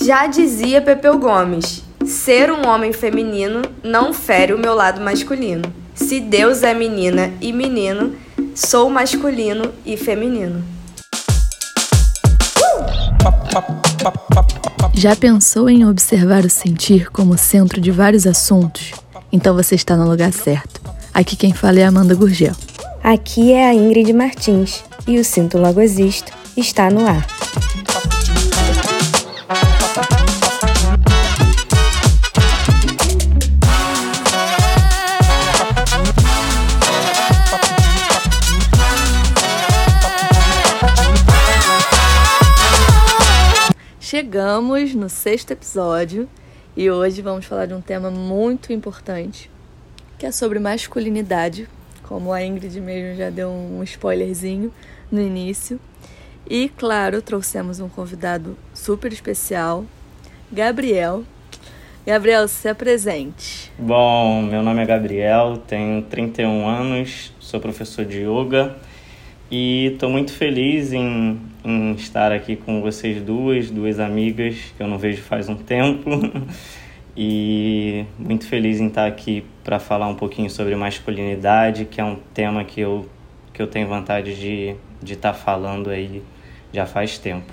Já dizia Pepeu Gomes: ser um homem feminino não fere o meu lado masculino. Se Deus é menina e menino, sou masculino e feminino. Já pensou em observar o sentir como centro de vários assuntos? Então você está no lugar certo. Aqui quem fala é Amanda Gurgel. Aqui é a Ingrid Martins e o Sinto Logo Existo está no ar. Chegamos no sexto episódio e hoje vamos falar de um tema muito importante, que é sobre masculinidade, como a Ingrid mesmo já deu um spoilerzinho no início. E claro, trouxemos um convidado super especial, Gabriel. Gabriel, se apresente. Bom, meu nome é Gabriel, tenho 31 anos, sou professor de yoga e estou muito feliz em, em estar aqui com vocês duas, duas amigas que eu não vejo faz um tempo. e muito feliz em estar aqui para falar um pouquinho sobre masculinidade, que é um tema que eu, que eu tenho vontade de estar de tá falando aí já faz tempo.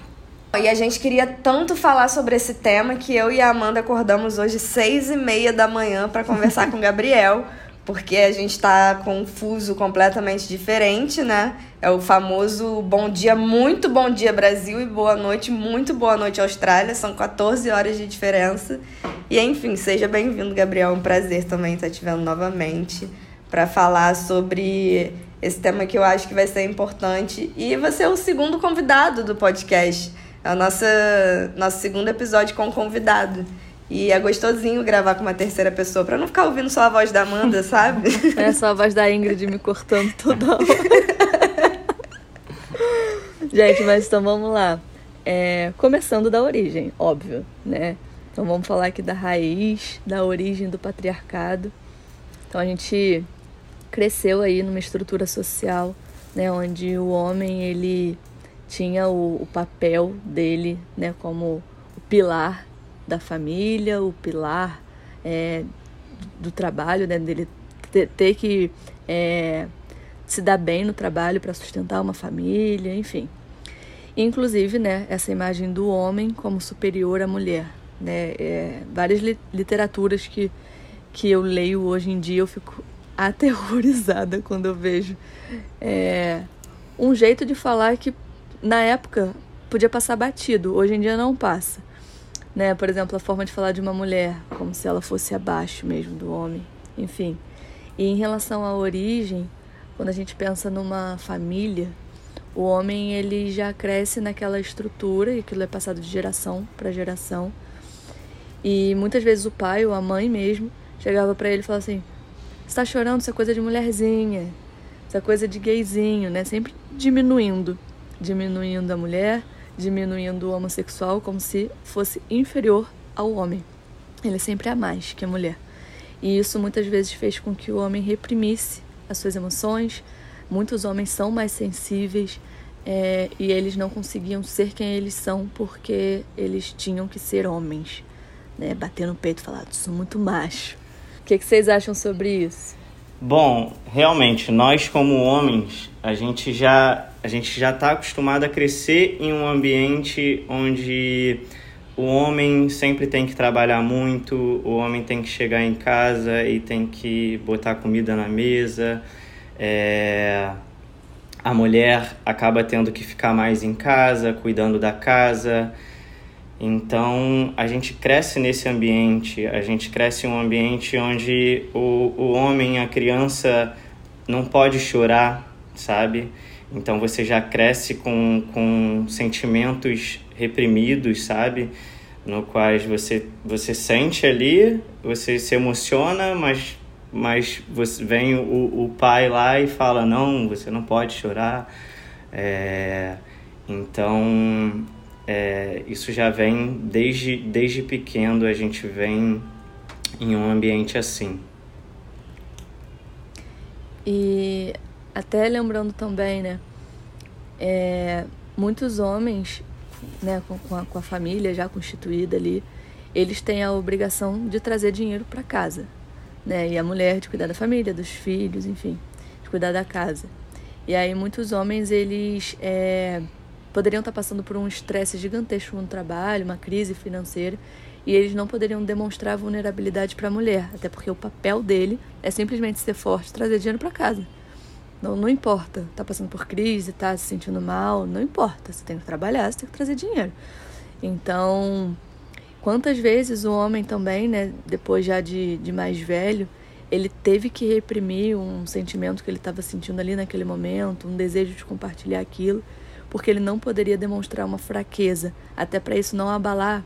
E a gente queria tanto falar sobre esse tema que eu e a Amanda acordamos hoje seis e meia da manhã para conversar com o Gabriel, porque a gente está com um fuso completamente diferente, né? É o famoso bom dia, muito bom dia Brasil e boa noite, muito boa noite Austrália. São 14 horas de diferença. E enfim, seja bem-vindo, Gabriel. É um prazer também estar te vendo novamente para falar sobre esse tema que eu acho que vai ser importante. E você é o segundo convidado do podcast. É o nosso, nosso segundo episódio com convidado. E é gostosinho gravar com uma terceira pessoa, pra não ficar ouvindo só a voz da Amanda, sabe? É só a voz da Ingrid me cortando toda hora. Gente, mas então vamos lá. É, começando da origem, óbvio, né? Então vamos falar aqui da raiz, da origem do patriarcado. Então a gente cresceu aí numa estrutura social, né, onde o homem ele tinha o, o papel dele, né, como o pilar da família, o pilar é, do trabalho, né, dele ter, ter que é, se dar bem no trabalho para sustentar uma família, enfim. Inclusive, né, essa imagem do homem como superior à mulher, né, é, várias li literaturas que que eu leio hoje em dia eu fico aterrorizada quando eu vejo é, um jeito de falar que na época podia passar batido, hoje em dia não passa. Né? Por exemplo, a forma de falar de uma mulher, como se ela fosse abaixo mesmo do homem, enfim. E em relação à origem, quando a gente pensa numa família, o homem ele já cresce naquela estrutura e aquilo é passado de geração para geração. E muitas vezes o pai ou a mãe mesmo chegava para ele e falava assim: está chorando, isso é coisa de mulherzinha, isso é coisa de gayzinho, né? Sempre diminuindo, diminuindo a mulher, diminuindo o homossexual como se fosse inferior ao homem. Ele sempre é mais que a mulher. E isso muitas vezes fez com que o homem reprimisse as suas emoções. Muitos homens são mais sensíveis é, e eles não conseguiam ser quem eles são porque eles tinham que ser homens, né? Bater no peito e falar, sou muito macho. O que, que vocês acham sobre isso? Bom, realmente, nós como homens, a gente já a gente já está acostumado a crescer em um ambiente onde o homem sempre tem que trabalhar muito, o homem tem que chegar em casa e tem que botar comida na mesa, é... a mulher acaba tendo que ficar mais em casa, cuidando da casa. Então a gente cresce nesse ambiente, a gente cresce em um ambiente onde o, o homem, a criança, não pode chorar, sabe? Então você já cresce com, com sentimentos reprimidos, sabe? No quais você, você sente ali, você se emociona, mas, mas você, vem o, o pai lá e fala: não, você não pode chorar. É, então é, isso já vem desde, desde pequeno, a gente vem em um ambiente assim. E até lembrando também, né? É, muitos homens né, com, com, a, com a família já constituída ali, eles têm a obrigação de trazer dinheiro para casa, né? E a mulher de cuidar da família, dos filhos, enfim, de cuidar da casa. E aí muitos homens eles é, poderiam estar passando por um estresse gigantesco no trabalho, uma crise financeira, e eles não poderiam demonstrar vulnerabilidade para a mulher, até porque o papel dele é simplesmente ser forte, trazer dinheiro para casa. Não, não importa, tá passando por crise, tá se sentindo mal, não importa. Você tem que trabalhar, você tem que trazer dinheiro. Então, quantas vezes o homem também, né, depois já de, de mais velho, ele teve que reprimir um sentimento que ele estava sentindo ali naquele momento, um desejo de compartilhar aquilo, porque ele não poderia demonstrar uma fraqueza, até para isso não abalar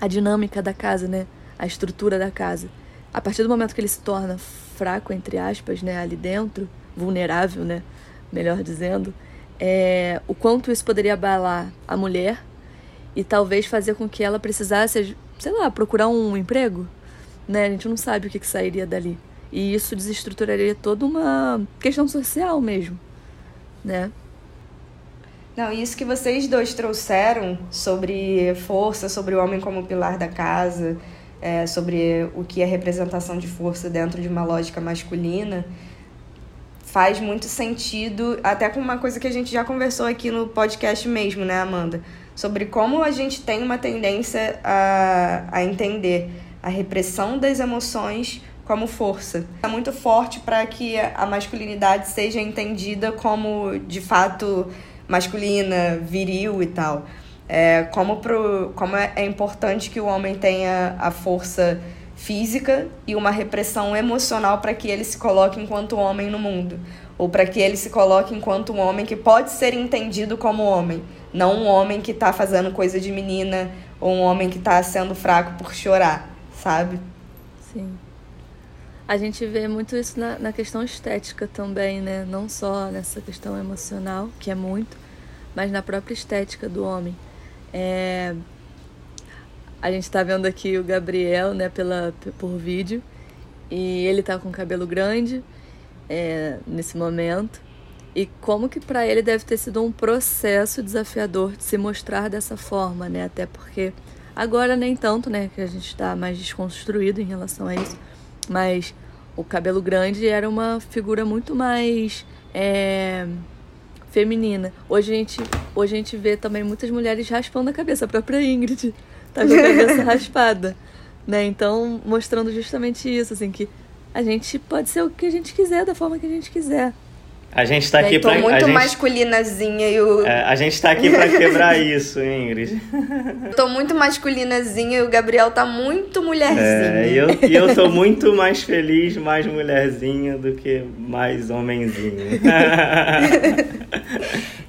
a dinâmica da casa, né, a estrutura da casa. A partir do momento que ele se torna fraco, entre aspas, né, ali dentro, vulnerável, né? Melhor dizendo, é, o quanto isso poderia abalar a mulher e talvez fazer com que ela precisasse, sei lá, procurar um emprego, né? A gente não sabe o que, que sairia dali. E isso desestruturaria toda uma questão social mesmo, né? Não, isso que vocês dois trouxeram sobre força, sobre o homem como pilar da casa, é, sobre o que é representação de força dentro de uma lógica masculina, faz muito sentido, até com uma coisa que a gente já conversou aqui no podcast mesmo, né, Amanda? Sobre como a gente tem uma tendência a, a entender a repressão das emoções como força. É muito forte para que a masculinidade seja entendida como, de fato, masculina, viril e tal. É, como, pro, como é, é importante que o homem tenha a força física e uma repressão emocional para que ele se coloque enquanto homem no mundo, ou para que ele se coloque enquanto um homem que pode ser entendido como homem, não um homem que está fazendo coisa de menina ou um homem que está sendo fraco por chorar, sabe? Sim. A gente vê muito isso na, na questão estética também, né? Não só nessa questão emocional, que é muito, mas na própria estética do homem. É, a gente tá vendo aqui o Gabriel, né, pela, por vídeo. E ele tá com cabelo grande é, nesse momento. E como que para ele deve ter sido um processo desafiador de se mostrar dessa forma, né? Até porque agora nem tanto, né? Que a gente está mais desconstruído em relação a isso. Mas o cabelo grande era uma figura muito mais é, feminina. Hoje a, gente, hoje a gente vê também muitas mulheres raspando a cabeça. A própria Ingrid tá com a cabeça raspada, né? Então, mostrando justamente isso, assim, que a gente pode ser o que a gente quiser, da forma que a gente quiser. A gente tá aqui para pra... muito gente, masculinazinha e o... É, a gente tá aqui pra quebrar isso, Ingrid. tô muito masculinazinha e o Gabriel tá muito mulherzinha. É, e eu, e eu tô muito mais feliz, mais mulherzinha do que mais homenzinho.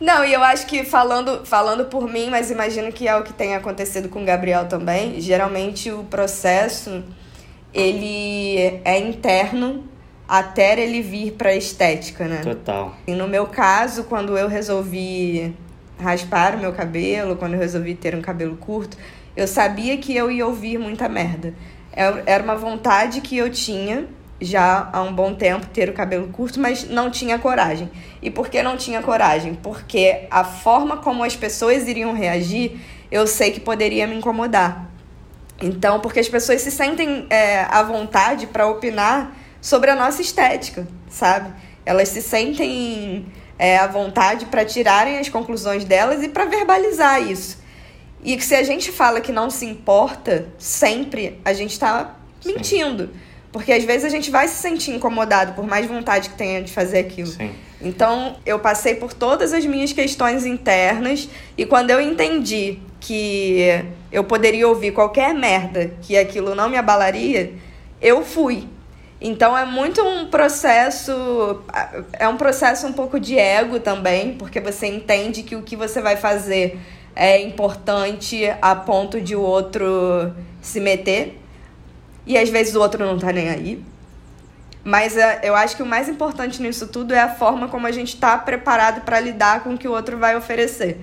Não, e eu acho que falando, falando por mim, mas imagino que é o que tem acontecido com o Gabriel também, geralmente o processo ele é interno até ele vir para estética, né? Total. E no meu caso, quando eu resolvi raspar o meu cabelo, quando eu resolvi ter um cabelo curto, eu sabia que eu ia ouvir muita merda. É, era uma vontade que eu tinha já há um bom tempo ter o cabelo curto, mas não tinha coragem. E por que não tinha coragem? Porque a forma como as pessoas iriam reagir, eu sei que poderia me incomodar. Então, porque as pessoas se sentem é, à vontade para opinar sobre a nossa estética, sabe? Elas se sentem é, à vontade para tirarem as conclusões delas e para verbalizar isso. E que se a gente fala que não se importa, sempre a gente está mentindo. Sim. Porque às vezes a gente vai se sentir incomodado, por mais vontade que tenha de fazer aquilo. Sim. Então, eu passei por todas as minhas questões internas e quando eu entendi que eu poderia ouvir qualquer merda, que aquilo não me abalaria, eu fui. Então é muito um processo, é um processo um pouco de ego também, porque você entende que o que você vai fazer é importante a ponto de o outro se meter. E às vezes o outro não tá nem aí. Mas é, eu acho que o mais importante nisso tudo é a forma como a gente está preparado para lidar com o que o outro vai oferecer.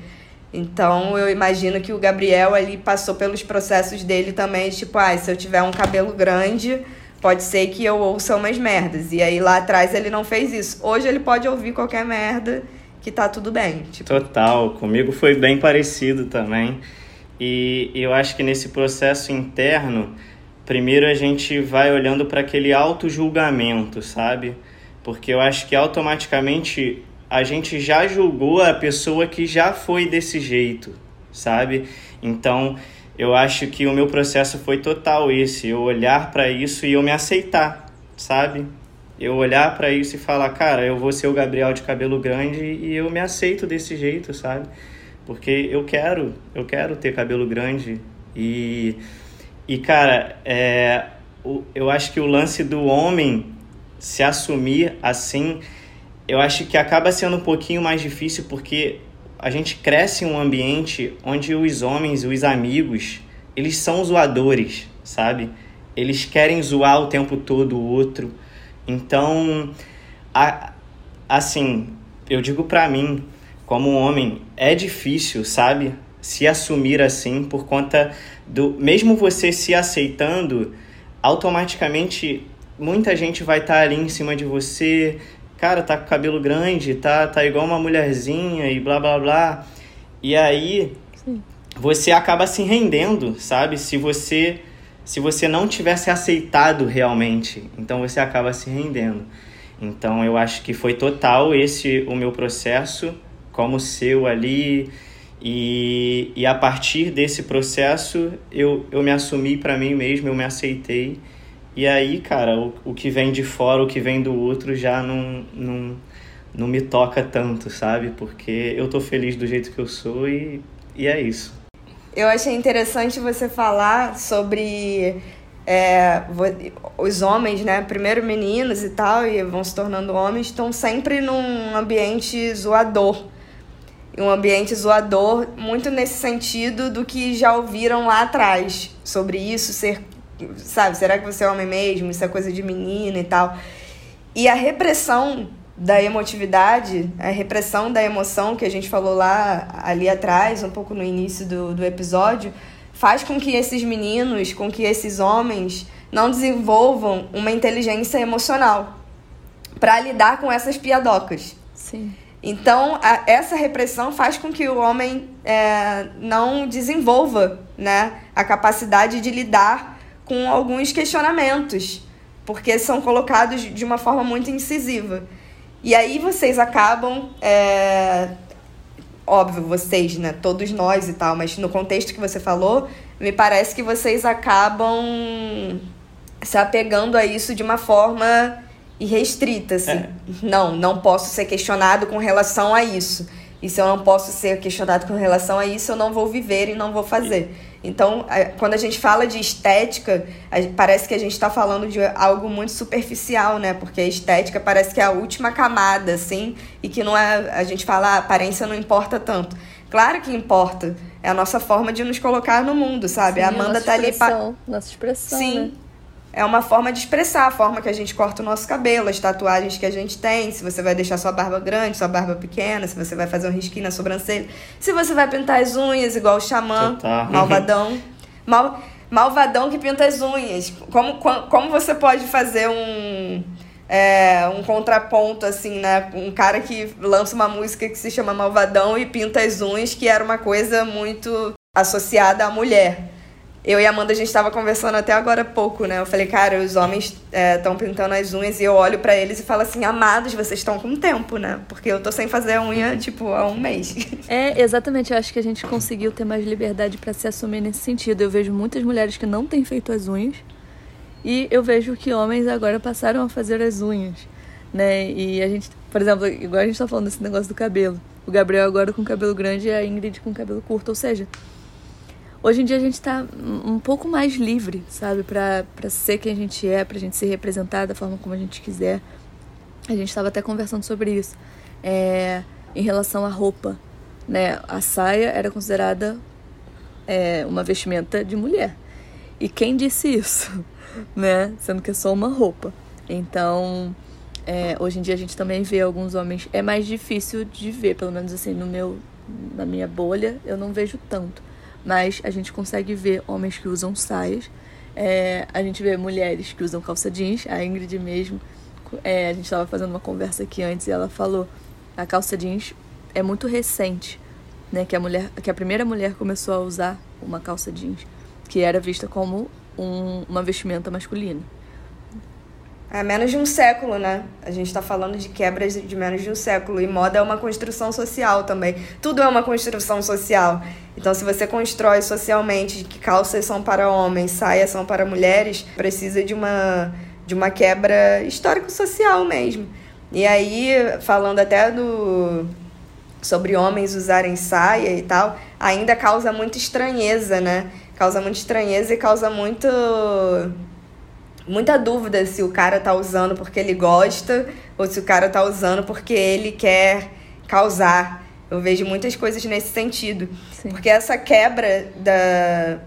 Então eu imagino que o Gabriel ali passou pelos processos dele também, tipo, ah, se eu tiver um cabelo grande, pode ser que eu ouça umas merdas. E aí lá atrás ele não fez isso. Hoje ele pode ouvir qualquer merda que tá tudo bem. Tipo... Total, comigo foi bem parecido também. E eu acho que nesse processo interno, primeiro a gente vai olhando para aquele auto-julgamento, sabe? Porque eu acho que automaticamente a gente já julgou a pessoa que já foi desse jeito, sabe? Então, eu acho que o meu processo foi total esse, eu olhar para isso e eu me aceitar, sabe? Eu olhar para isso e falar, cara, eu vou ser o Gabriel de cabelo grande e eu me aceito desse jeito, sabe? Porque eu quero, eu quero ter cabelo grande e e cara, é, eu acho que o lance do homem se assumir assim, eu acho que acaba sendo um pouquinho mais difícil porque a gente cresce em um ambiente onde os homens, os amigos, eles são zoadores, sabe? Eles querem zoar o tempo todo o outro. Então, a, assim, eu digo para mim, como homem, é difícil, sabe? Se assumir assim por conta do mesmo você se aceitando, automaticamente muita gente vai estar tá ali em cima de você, cara, tá com cabelo grande, tá tá igual uma mulherzinha e blá blá blá. E aí Sim. você acaba se rendendo, sabe? Se você se você não tivesse aceitado realmente, então você acaba se rendendo. Então eu acho que foi total esse o meu processo como seu ali e, e a partir desse processo eu, eu me assumi para mim mesmo, eu me aceitei e aí, cara, o, o que vem de fora, o que vem do outro já não, não, não me toca tanto, sabe? Porque eu tô feliz do jeito que eu sou e, e é isso. Eu achei interessante você falar sobre é, os homens, né? Primeiro meninos e tal, e vão se tornando homens, estão sempre num ambiente zoador. Um ambiente zoador, muito nesse sentido do que já ouviram lá atrás, sobre isso ser sabe, será que você é homem mesmo? Isso é coisa de menina e tal. E a repressão da emotividade, a repressão da emoção que a gente falou lá ali atrás, um pouco no início do, do episódio, faz com que esses meninos, com que esses homens não desenvolvam uma inteligência emocional para lidar com essas piadocas. Sim. Então, a, essa repressão faz com que o homem é, não desenvolva né, a capacidade de lidar com alguns questionamentos, porque são colocados de uma forma muito incisiva. E aí vocês acabam. É... Óbvio, vocês, né? Todos nós e tal, mas no contexto que você falou, me parece que vocês acabam se apegando a isso de uma forma irrestrita, assim. É. Não, não posso ser questionado com relação a isso. E se eu não posso ser questionado com relação a isso, eu não vou viver e não vou fazer. Então, quando a gente fala de estética, parece que a gente está falando de algo muito superficial, né? Porque a estética parece que é a última camada, assim, e que não é. A gente fala, a aparência não importa tanto. Claro que importa. É a nossa forma de nos colocar no mundo, sabe? Sim, a Amanda a tá ali. Pa... Nossa expressão. Sim. Né? É uma forma de expressar a forma que a gente corta o nosso cabelo, as tatuagens que a gente tem, se você vai deixar sua barba grande, sua barba pequena, se você vai fazer um risquinho na sobrancelha, se você vai pintar as unhas igual o xamã, malvadão. Mal, malvadão que pinta as unhas. Como, como você pode fazer um. É, um contraponto, assim, né? Um cara que lança uma música que se chama Malvadão e pinta as unhas, que era uma coisa muito associada à mulher. Eu e a Amanda, a gente estava conversando até agora há pouco, né? Eu falei, cara, os homens estão é, pintando as unhas e eu olho para eles e falo assim, amados, vocês estão com tempo, né? Porque eu tô sem fazer a unha, tipo, há um mês. É, exatamente. Eu acho que a gente conseguiu ter mais liberdade para se assumir nesse sentido. Eu vejo muitas mulheres que não têm feito as unhas e eu vejo que homens agora passaram a fazer as unhas, né? E a gente, por exemplo, igual a gente tá falando desse negócio do cabelo. O Gabriel agora com cabelo grande e a Ingrid com cabelo curto, ou seja Hoje em dia a gente está um pouco mais livre, sabe? Para ser quem a gente é, para a gente se representar da forma como a gente quiser. A gente estava até conversando sobre isso. É, em relação à roupa, né? A saia era considerada é, uma vestimenta de mulher. E quem disse isso? né? Sendo que é só uma roupa. Então, é, hoje em dia a gente também vê alguns homens. É mais difícil de ver, pelo menos assim, no meu, na minha bolha, eu não vejo tanto mas a gente consegue ver homens que usam saias, é, a gente vê mulheres que usam calça jeans, a Ingrid mesmo, é, a gente estava fazendo uma conversa aqui antes e ela falou, a calça jeans é muito recente, né, que a mulher, que a primeira mulher começou a usar uma calça jeans, que era vista como um, uma vestimenta masculina. É menos de um século, né? A gente está falando de quebras de menos de um século. E moda é uma construção social também. Tudo é uma construção social. Então, se você constrói socialmente que calças são para homens, saias são para mulheres, precisa de uma, de uma quebra histórico-social mesmo. E aí, falando até do sobre homens usarem saia e tal, ainda causa muita estranheza, né? Causa muita estranheza e causa muito muita dúvida se o cara tá usando porque ele gosta ou se o cara tá usando porque ele quer causar. Eu vejo muitas coisas nesse sentido. Sim. Porque essa quebra da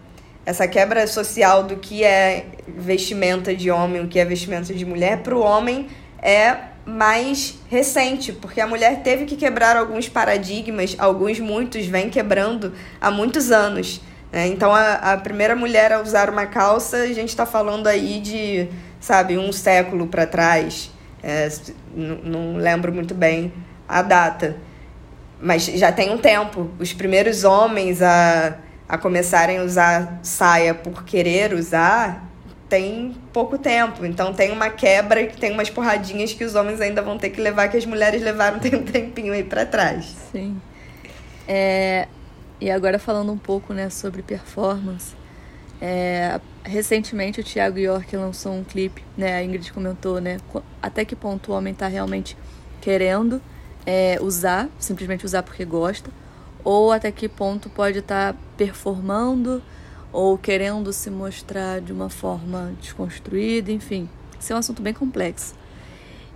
essa quebra social do que é vestimenta de homem, o que é vestimenta de mulher, para o homem é mais recente, porque a mulher teve que quebrar alguns paradigmas, alguns muitos vem quebrando há muitos anos. É, então, a, a primeira mulher a usar uma calça, a gente está falando aí de, sabe, um século para trás. É, não lembro muito bem a data. Mas já tem um tempo. Os primeiros homens a, a começarem a usar saia por querer usar tem pouco tempo. Então tem uma quebra que tem umas porradinhas que os homens ainda vão ter que levar, que as mulheres levaram tem um tempinho aí para trás. Sim. É, e agora falando um pouco né, sobre performance, é, recentemente o Thiago York lançou um clipe, né, a Ingrid comentou, né, até que ponto o homem está realmente querendo é, usar, simplesmente usar porque gosta, ou até que ponto pode estar tá performando ou querendo se mostrar de uma forma desconstruída, enfim. Isso é um assunto bem complexo.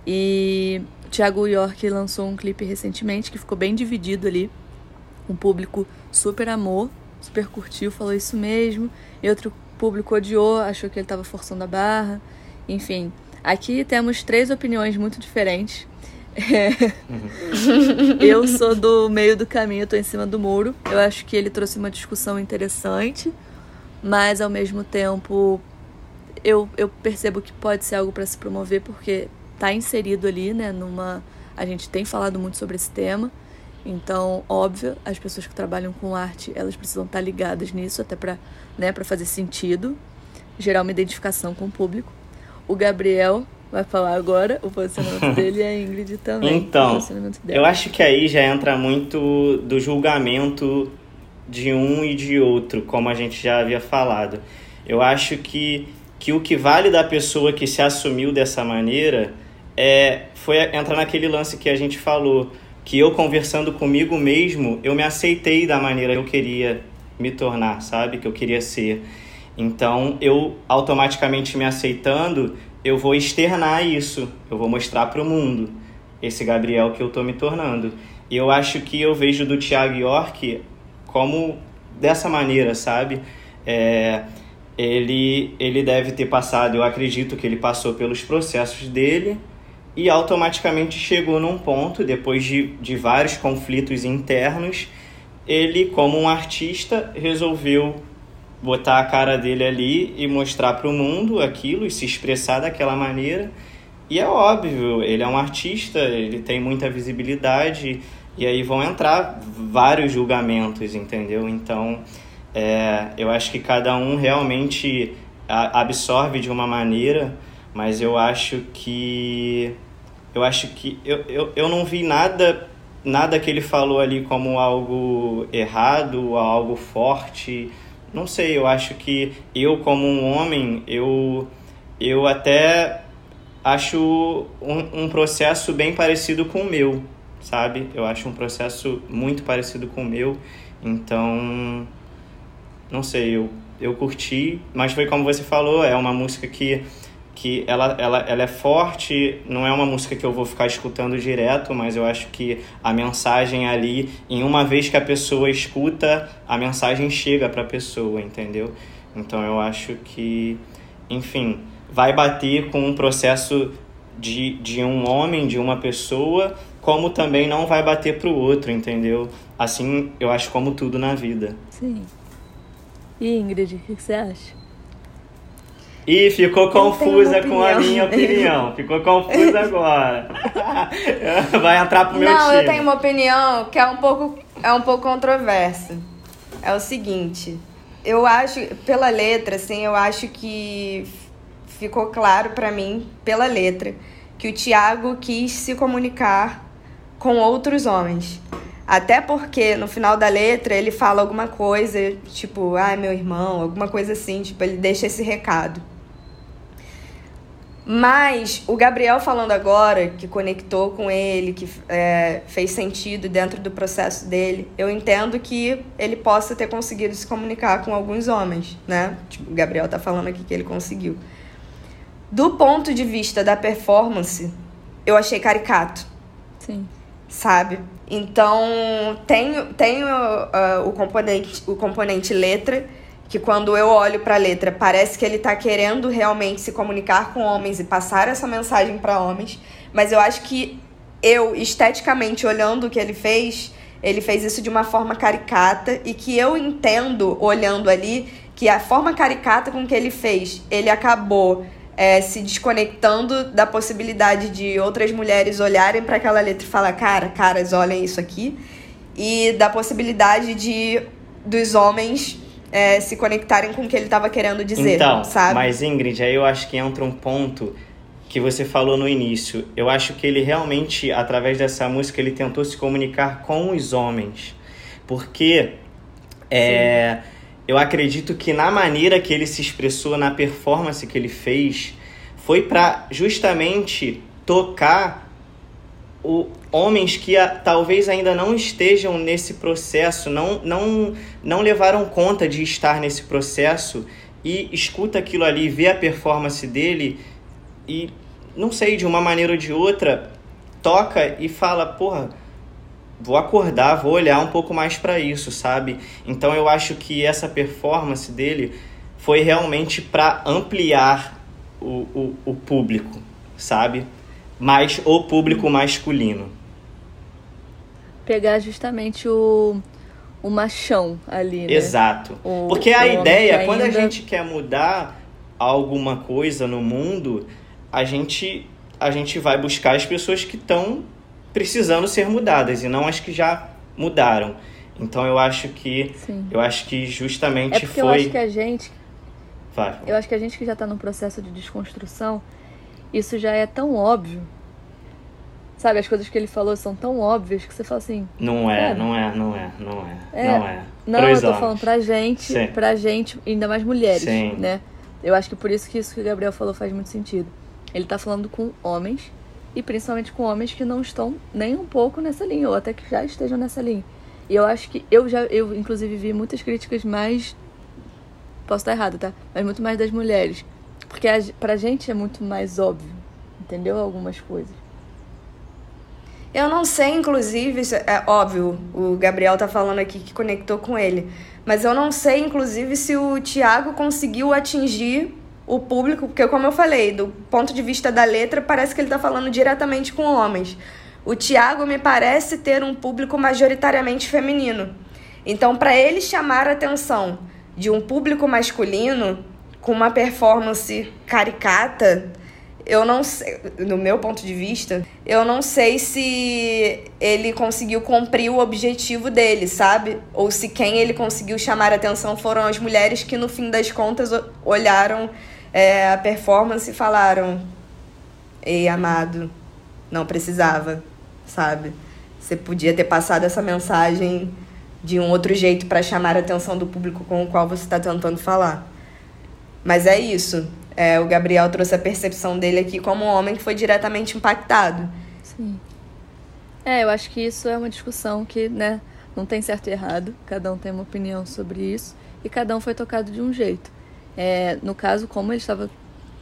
E Thiago York lançou um clipe recentemente que ficou bem dividido ali um público super amou, super curtiu, falou isso mesmo. E outro público odiou, achou que ele estava forçando a barra. Enfim, aqui temos três opiniões muito diferentes. Uhum. eu sou do meio do caminho, estou em cima do muro. Eu acho que ele trouxe uma discussão interessante, mas ao mesmo tempo eu, eu percebo que pode ser algo para se promover porque está inserido ali, né, numa a gente tem falado muito sobre esse tema. Então, óbvio, as pessoas que trabalham com arte, elas precisam estar ligadas nisso até para, né, para fazer sentido, gerar uma identificação com o público. O Gabriel vai falar agora o posicionamento dele e a Ingrid também. Então, eu acho que aí já entra muito do julgamento de um e de outro, como a gente já havia falado. Eu acho que, que o que vale da pessoa que se assumiu dessa maneira é foi entrar naquele lance que a gente falou que eu conversando comigo mesmo, eu me aceitei da maneira que eu queria me tornar, sabe? Que eu queria ser. Então, eu automaticamente me aceitando, eu vou externar isso, eu vou mostrar para o mundo esse Gabriel que eu tô me tornando. E eu acho que eu vejo do Thiago York como dessa maneira, sabe? É, ele, ele deve ter passado, eu acredito que ele passou pelos processos dele, e automaticamente chegou num ponto, depois de, de vários conflitos internos, ele, como um artista, resolveu botar a cara dele ali e mostrar para o mundo aquilo e se expressar daquela maneira. E é óbvio, ele é um artista, ele tem muita visibilidade e aí vão entrar vários julgamentos, entendeu? Então, é, eu acho que cada um realmente absorve de uma maneira mas eu acho que eu acho que eu, eu, eu não vi nada nada que ele falou ali como algo errado, algo forte. Não sei, eu acho que eu como um homem, eu eu até acho um, um processo bem parecido com o meu, sabe? Eu acho um processo muito parecido com o meu. Então, não sei, eu, eu curti, mas foi como você falou, é uma música que que ela, ela, ela é forte, não é uma música que eu vou ficar escutando direto, mas eu acho que a mensagem ali, em uma vez que a pessoa escuta, a mensagem chega para a pessoa, entendeu? Então eu acho que, enfim, vai bater com um processo de, de um homem, de uma pessoa, como também não vai bater para o outro, entendeu? Assim, eu acho como tudo na vida. Sim. E Ingrid, o que você acha? E ficou confusa com a minha opinião. Ficou confusa agora. Vai entrar pro meu Não, time. eu tenho uma opinião que é um pouco, é um pouco controversa. É o seguinte, eu acho, pela letra, assim, eu acho que ficou claro para mim, pela letra, que o Tiago quis se comunicar com outros homens. Até porque no final da letra ele fala alguma coisa, tipo, ai, ah, meu irmão, alguma coisa assim, tipo, ele deixa esse recado. Mas o Gabriel falando agora, que conectou com ele, que é, fez sentido dentro do processo dele, eu entendo que ele possa ter conseguido se comunicar com alguns homens, né? Tipo, o Gabriel tá falando aqui que ele conseguiu. Do ponto de vista da performance, eu achei caricato. Sim. Sabe? Então, tem, tem uh, o, componente, o componente letra que quando eu olho para a letra parece que ele está querendo realmente se comunicar com homens e passar essa mensagem para homens, mas eu acho que eu esteticamente olhando o que ele fez, ele fez isso de uma forma caricata e que eu entendo olhando ali que a forma caricata com que ele fez, ele acabou é, se desconectando da possibilidade de outras mulheres olharem para aquela letra e falar, cara, caras, olhem isso aqui, e da possibilidade de dos homens é, se conectarem com o que ele estava querendo dizer, então, sabe? Mas Ingrid, aí eu acho que entra um ponto que você falou no início. Eu acho que ele realmente, através dessa música, ele tentou se comunicar com os homens. Porque é, eu acredito que na maneira que ele se expressou, na performance que ele fez, foi para justamente tocar o, homens que a, talvez ainda não estejam nesse processo, não, não, não levaram conta de estar nesse processo e escuta aquilo ali, vê a performance dele e, não sei, de uma maneira ou de outra, toca e fala, porra, vou acordar, vou olhar um pouco mais para isso, sabe? Então eu acho que essa performance dele foi realmente para ampliar o, o, o público, sabe? mais o público masculino. Pegar justamente o, o machão ali, né? Exato. O, Porque a ideia, ainda... quando a gente quer mudar alguma coisa no mundo, a gente, a gente vai buscar as pessoas que estão precisando ser mudadas e não as que já mudaram. Então eu acho que Sim. eu acho que justamente é porque foi. Eu acho que a gente. Vai. Eu acho que a gente que já está no processo de desconstrução, isso já é tão óbvio. Sabe, as coisas que ele falou são tão óbvias que você fala assim. Não é, é. não é, não é, não é. é não é. Não, eu tô homens. falando pra gente, Sim. pra gente, ainda mais mulheres, Sim. né? Eu acho que por isso que isso que o Gabriel falou faz muito sentido. Ele tá falando com homens, e principalmente com homens que não estão nem um pouco nessa linha, ou até que já estejam nessa linha. E eu acho que eu já, eu inclusive vi muitas críticas mais. Posso estar errado, tá? Mas muito mais das mulheres. Porque a, pra gente é muito mais óbvio, entendeu? Algumas coisas. Eu não sei, inclusive, é óbvio, o Gabriel tá falando aqui que conectou com ele. Mas eu não sei, inclusive, se o Thiago conseguiu atingir o público, porque como eu falei, do ponto de vista da letra, parece que ele tá falando diretamente com homens. O Thiago me parece ter um público majoritariamente feminino. Então, para ele chamar a atenção de um público masculino, com uma performance caricata, eu não sei, no meu ponto de vista, eu não sei se ele conseguiu cumprir o objetivo dele, sabe? Ou se quem ele conseguiu chamar atenção foram as mulheres que, no fim das contas, olharam é, a performance e falaram: Ei, amado, não precisava, sabe? Você podia ter passado essa mensagem de um outro jeito para chamar a atenção do público com o qual você está tentando falar. Mas é isso. É, o Gabriel trouxe a percepção dele aqui como um homem que foi diretamente impactado. Sim. É, eu acho que isso é uma discussão que, né, não tem certo e errado. Cada um tem uma opinião sobre isso e cada um foi tocado de um jeito. É, no caso, como ele estava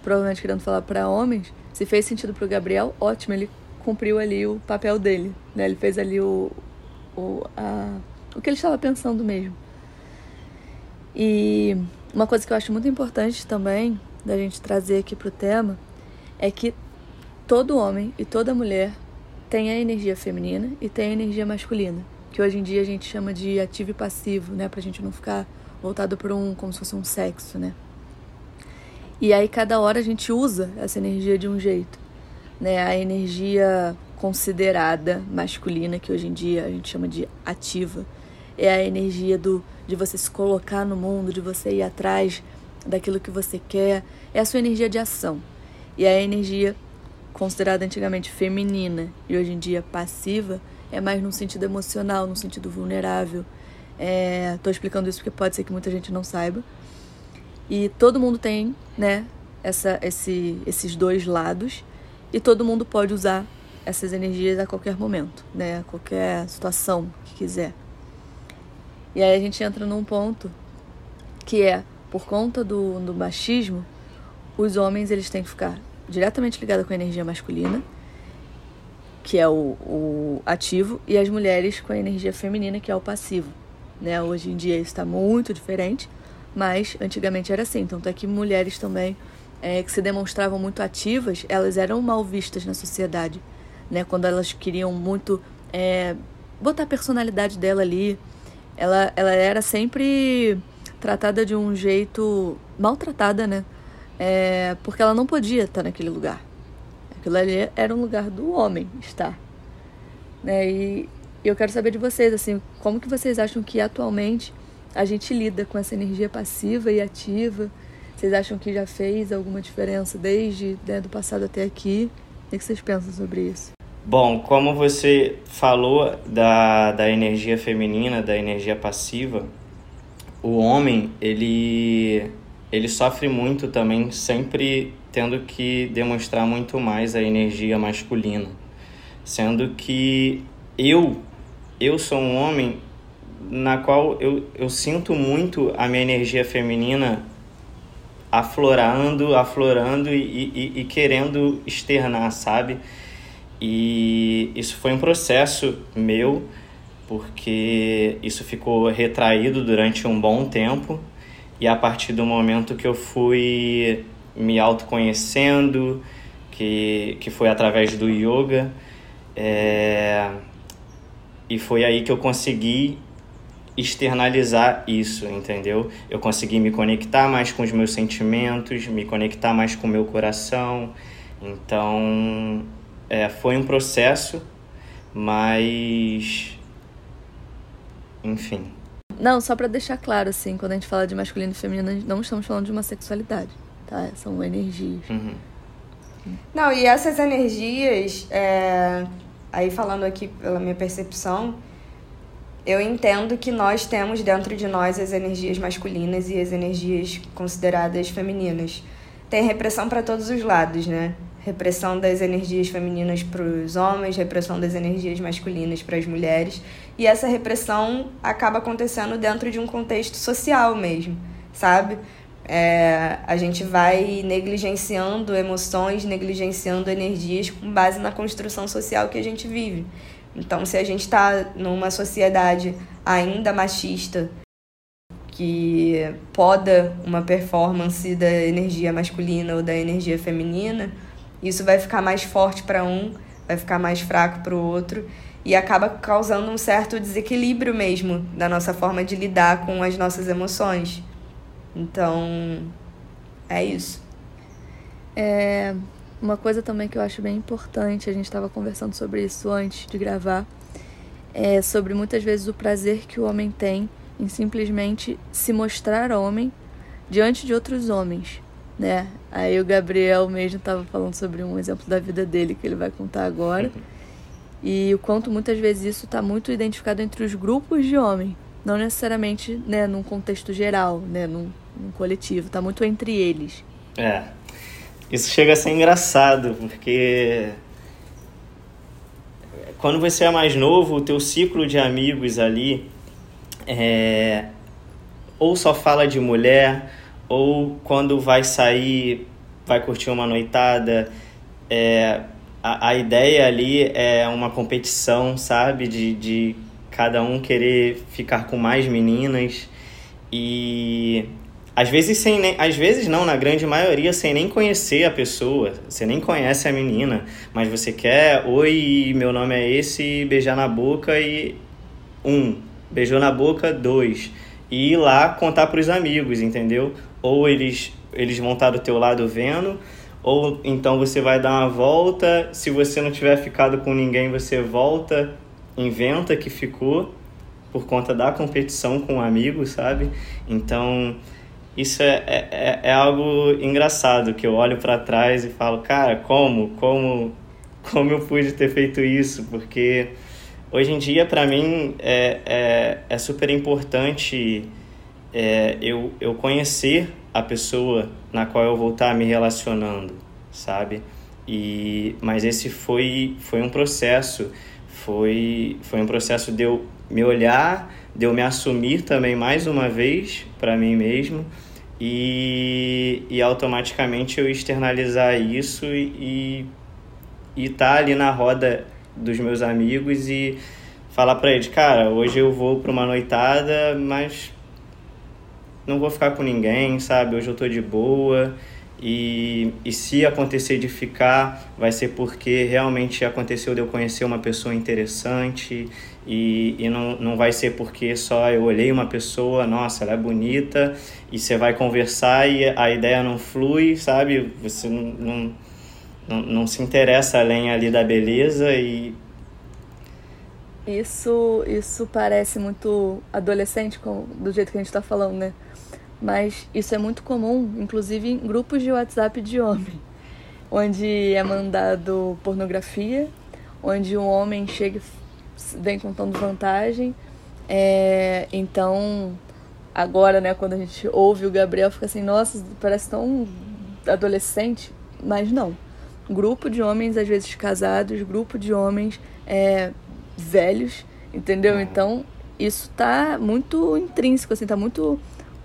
provavelmente querendo falar para homens, se fez sentido para o Gabriel, ótimo, ele cumpriu ali o papel dele, né? Ele fez ali o, o, a, o que ele estava pensando mesmo. E uma coisa que eu acho muito importante também da gente trazer aqui pro tema é que todo homem e toda mulher tem a energia feminina e tem a energia masculina, que hoje em dia a gente chama de ativo e passivo, né, pra gente não ficar voltado por um como se fosse um sexo, né? E aí cada hora a gente usa essa energia de um jeito, né? A energia considerada masculina, que hoje em dia a gente chama de ativa, é a energia do de você se colocar no mundo, de você ir atrás daquilo que você quer, é a sua energia de ação. E a energia considerada antigamente feminina e hoje em dia passiva é mais no sentido emocional, no sentido vulnerável. Estou é, explicando isso porque pode ser que muita gente não saiba. E todo mundo tem, né, essa, esse, esses dois lados e todo mundo pode usar essas energias a qualquer momento, né, a qualquer situação que quiser. E aí a gente entra num ponto que é, por conta do, do machismo, os homens eles têm que ficar diretamente ligados com a energia masculina, que é o, o ativo, e as mulheres com a energia feminina, que é o passivo. Né? Hoje em dia isso está muito diferente, mas antigamente era assim. Tanto é que mulheres também é, que se demonstravam muito ativas, elas eram mal vistas na sociedade. Né? Quando elas queriam muito é, botar a personalidade dela ali, ela, ela era sempre tratada de um jeito maltratada, né? É, porque ela não podia estar naquele lugar. Aquilo ali era um lugar do homem estar. Né? E eu quero saber de vocês, assim, como que vocês acham que atualmente a gente lida com essa energia passiva e ativa? Vocês acham que já fez alguma diferença desde né, do passado até aqui? O que vocês pensam sobre isso? Bom, como você falou da, da energia feminina, da energia passiva, o homem, ele, ele sofre muito também, sempre tendo que demonstrar muito mais a energia masculina. Sendo que eu, eu sou um homem na qual eu, eu sinto muito a minha energia feminina aflorando, aflorando e, e, e querendo externar, sabe? E isso foi um processo meu, porque isso ficou retraído durante um bom tempo. E a partir do momento que eu fui me autoconhecendo, que, que foi através do yoga, é, e foi aí que eu consegui externalizar isso, entendeu? Eu consegui me conectar mais com os meus sentimentos, me conectar mais com o meu coração. Então, é, foi um processo, mas. Enfim. Não, só para deixar claro, assim, quando a gente fala de masculino e feminino, não estamos falando de uma sexualidade, tá? São energias. Uhum. Não, e essas energias, é... aí falando aqui pela minha percepção, eu entendo que nós temos dentro de nós as energias masculinas e as energias consideradas femininas. Tem repressão para todos os lados, né? Repressão das energias femininas para os homens, repressão das energias masculinas para as mulheres. E essa repressão acaba acontecendo dentro de um contexto social mesmo, sabe? É, a gente vai negligenciando emoções, negligenciando energias com base na construção social que a gente vive. Então, se a gente está numa sociedade ainda machista, que poda uma performance da energia masculina ou da energia feminina, isso vai ficar mais forte para um, vai ficar mais fraco para o outro e acaba causando um certo desequilíbrio mesmo da nossa forma de lidar com as nossas emoções. Então, é isso. É uma coisa também que eu acho bem importante, a gente estava conversando sobre isso antes de gravar, é sobre muitas vezes o prazer que o homem tem em simplesmente se mostrar homem diante de outros homens né? Aí o Gabriel mesmo estava falando sobre um exemplo da vida dele que ele vai contar agora. Uhum. E o quanto muitas vezes isso está muito identificado entre os grupos de homem, não necessariamente, né, num contexto geral, né, num, num coletivo, está muito entre eles. É. Isso chega a ser engraçado, porque quando você é mais novo, o teu ciclo de amigos ali é, ou só fala de mulher, ou quando vai sair, vai curtir uma noitada, é, a, a ideia ali é uma competição, sabe? De, de cada um querer ficar com mais meninas e às vezes sem nem, às vezes não, na grande maioria sem nem conhecer a pessoa, você nem conhece a menina, mas você quer, oi, meu nome é esse, beijar na boca e um, beijou na boca, dois. E ir lá contar para os amigos, entendeu? Ou eles, eles vão estar do teu lado vendo, ou então você vai dar uma volta, se você não tiver ficado com ninguém, você volta, inventa que ficou por conta da competição com um amigo, sabe? Então, isso é, é, é, é algo engraçado, que eu olho para trás e falo, cara, como, como, como eu pude ter feito isso? Porque hoje em dia, para mim, é, é, é super importante é, eu, eu conhecer a pessoa na qual eu vou estar me relacionando, sabe? E, mas esse foi, foi um processo, foi, foi um processo de eu me olhar, de eu me assumir também mais uma vez para mim mesmo e, e automaticamente eu externalizar isso e e estar tá ali na roda dos meus amigos e falar para eles, cara, hoje eu vou para uma noitada, mas não vou ficar com ninguém, sabe? Hoje eu tô de boa. E, e se acontecer de ficar, vai ser porque realmente aconteceu de eu conhecer uma pessoa interessante e, e não, não vai ser porque só eu olhei uma pessoa, nossa, ela é bonita, e você vai conversar e a ideia não flui, sabe? Você não, não, não, se interessa além ali da beleza e. Isso, isso parece muito adolescente, do jeito que a gente está falando, né? Mas isso é muito comum, inclusive em grupos de WhatsApp de homem, onde é mandado pornografia, onde um homem chega vem contando vantagem. É, então, agora, né, quando a gente ouve o Gabriel, fica assim, nossa, parece tão adolescente, mas não. Grupo de homens, às vezes casados, grupo de homens é, velhos, entendeu? Então, isso tá muito intrínseco, assim, tá muito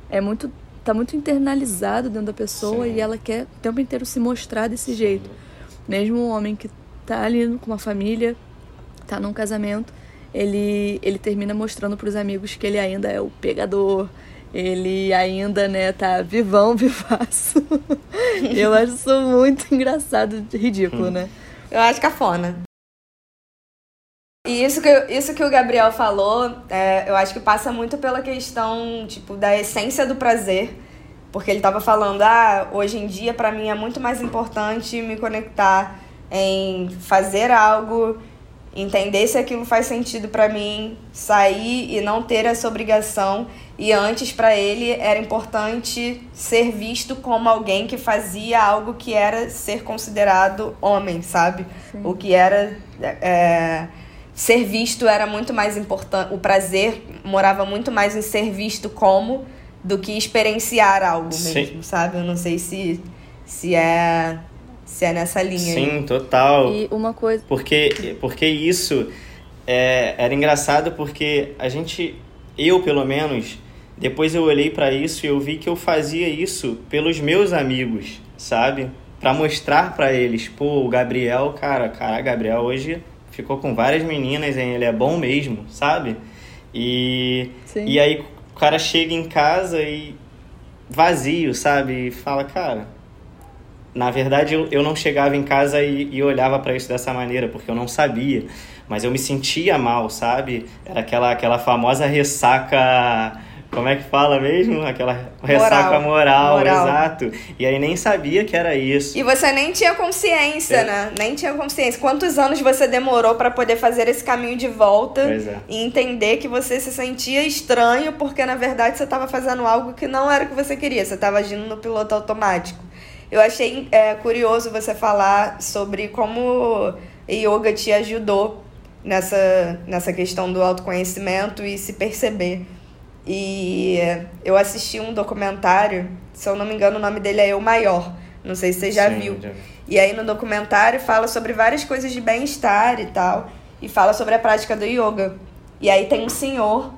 é muito tá muito internalizado dentro da pessoa Sim. e ela quer o tempo inteiro se mostrar desse Sim. jeito. Mesmo um homem que tá ali com uma família, tá num casamento, ele ele termina mostrando para os amigos que ele ainda é o pegador, ele ainda, né, tá vivão, vivaço. Eu acho isso muito engraçado, ridículo, hum. né? Eu acho cafona. E isso que, isso que o Gabriel falou, é, eu acho que passa muito pela questão, tipo, da essência do prazer. Porque ele estava falando, ah, hoje em dia para mim é muito mais importante me conectar em fazer algo, entender se aquilo faz sentido para mim, sair e não ter essa obrigação. E antes para ele era importante ser visto como alguém que fazia algo que era ser considerado homem, sabe? Sim. O que era é, ser visto era muito mais importante, o prazer morava muito mais em ser visto como do que experienciar algo mesmo, Sim. sabe? Eu não sei se, se é se é nessa linha. Sim, aí. total. E uma coisa. Porque, porque isso é, era engraçado porque a gente, eu pelo menos, depois eu olhei para isso e eu vi que eu fazia isso pelos meus amigos, sabe? Para mostrar para eles, pô, o Gabriel, cara, cara, Gabriel hoje ficou com várias meninas, hein? Ele é bom mesmo, sabe? E, e aí o cara chega em casa e vazio, sabe? E fala, cara. Na verdade, eu, eu não chegava em casa e, e olhava para isso dessa maneira, porque eu não sabia. Mas eu me sentia mal, sabe? Era aquela, aquela famosa ressaca como é que fala mesmo? Aquela ressaca moral, moral, exato. E aí nem sabia que era isso. E você nem tinha consciência, é. né? Nem tinha consciência. Quantos anos você demorou para poder fazer esse caminho de volta é. e entender que você se sentia estranho porque na verdade você estava fazendo algo que não era o que você queria, você estava agindo no piloto automático. Eu achei é, curioso você falar sobre como yoga te ajudou nessa, nessa questão do autoconhecimento e se perceber. E eu assisti um documentário, se eu não me engano, o nome dele é Eu Maior. Não sei se você já Sim, viu. Já. E aí no documentário fala sobre várias coisas de bem-estar e tal. E fala sobre a prática do yoga. E aí tem um senhor,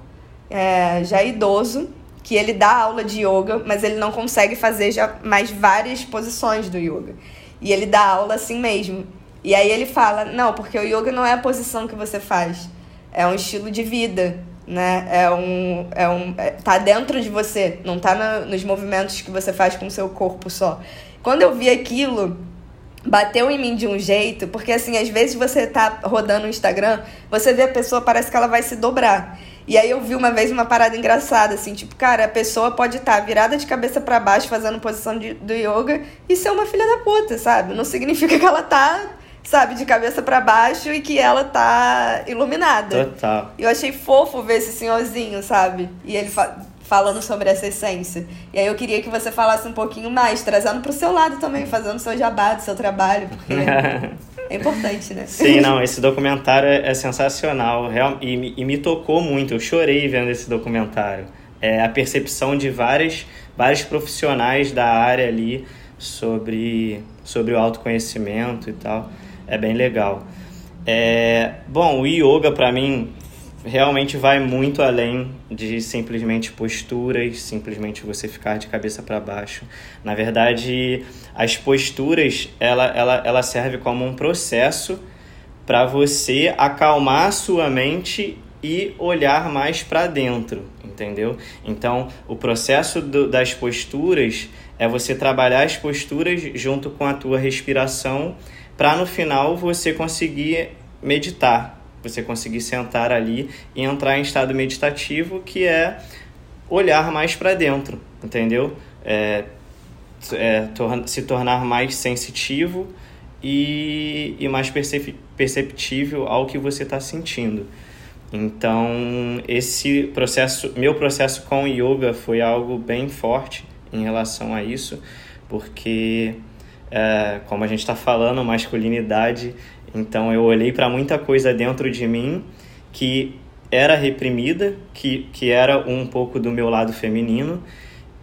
é, já idoso, que ele dá aula de yoga, mas ele não consegue fazer já mais várias posições do yoga. E ele dá aula assim mesmo. E aí ele fala: não, porque o yoga não é a posição que você faz, é um estilo de vida né? É um, é um, é, tá dentro de você, não tá nos movimentos que você faz com o seu corpo só. Quando eu vi aquilo, bateu em mim de um jeito, porque assim, às vezes você tá rodando o Instagram, você vê a pessoa, parece que ela vai se dobrar. E aí eu vi uma vez uma parada engraçada, assim, tipo, cara, a pessoa pode estar tá virada de cabeça para baixo fazendo posição de, do yoga e ser uma filha da puta, sabe? Não significa que ela tá, sabe, de cabeça para baixo e que ela tá iluminada. Total. Eu achei fofo ver esse senhorzinho, sabe? E ele fa falando sobre essa essência. E aí eu queria que você falasse um pouquinho mais, trazendo pro seu lado também, fazendo seu jabá do seu trabalho, porque é importante, né? Sim, não, esse documentário é, é sensacional real, e, e, me tocou muito, eu chorei vendo esse documentário. É a percepção de várias, vários profissionais da área ali sobre, sobre o autoconhecimento e tal, é bem legal. É, bom, o yoga para mim realmente vai muito além de simplesmente posturas, simplesmente você ficar de cabeça para baixo. Na verdade, as posturas ela, ela, ela serve como um processo para você acalmar sua mente e olhar mais para dentro, entendeu? Então, o processo do, das posturas é você trabalhar as posturas junto com a tua respiração para no final você conseguir meditar, você conseguir sentar ali e entrar em estado meditativo, que é olhar mais para dentro, entendeu? É, é, tor se tornar mais sensitivo e, e mais perceptível ao que você está sentindo. Então, esse processo, meu processo com yoga foi algo bem forte em relação a isso, porque, é, como a gente está falando, masculinidade então eu olhei para muita coisa dentro de mim que era reprimida, que, que era um pouco do meu lado feminino,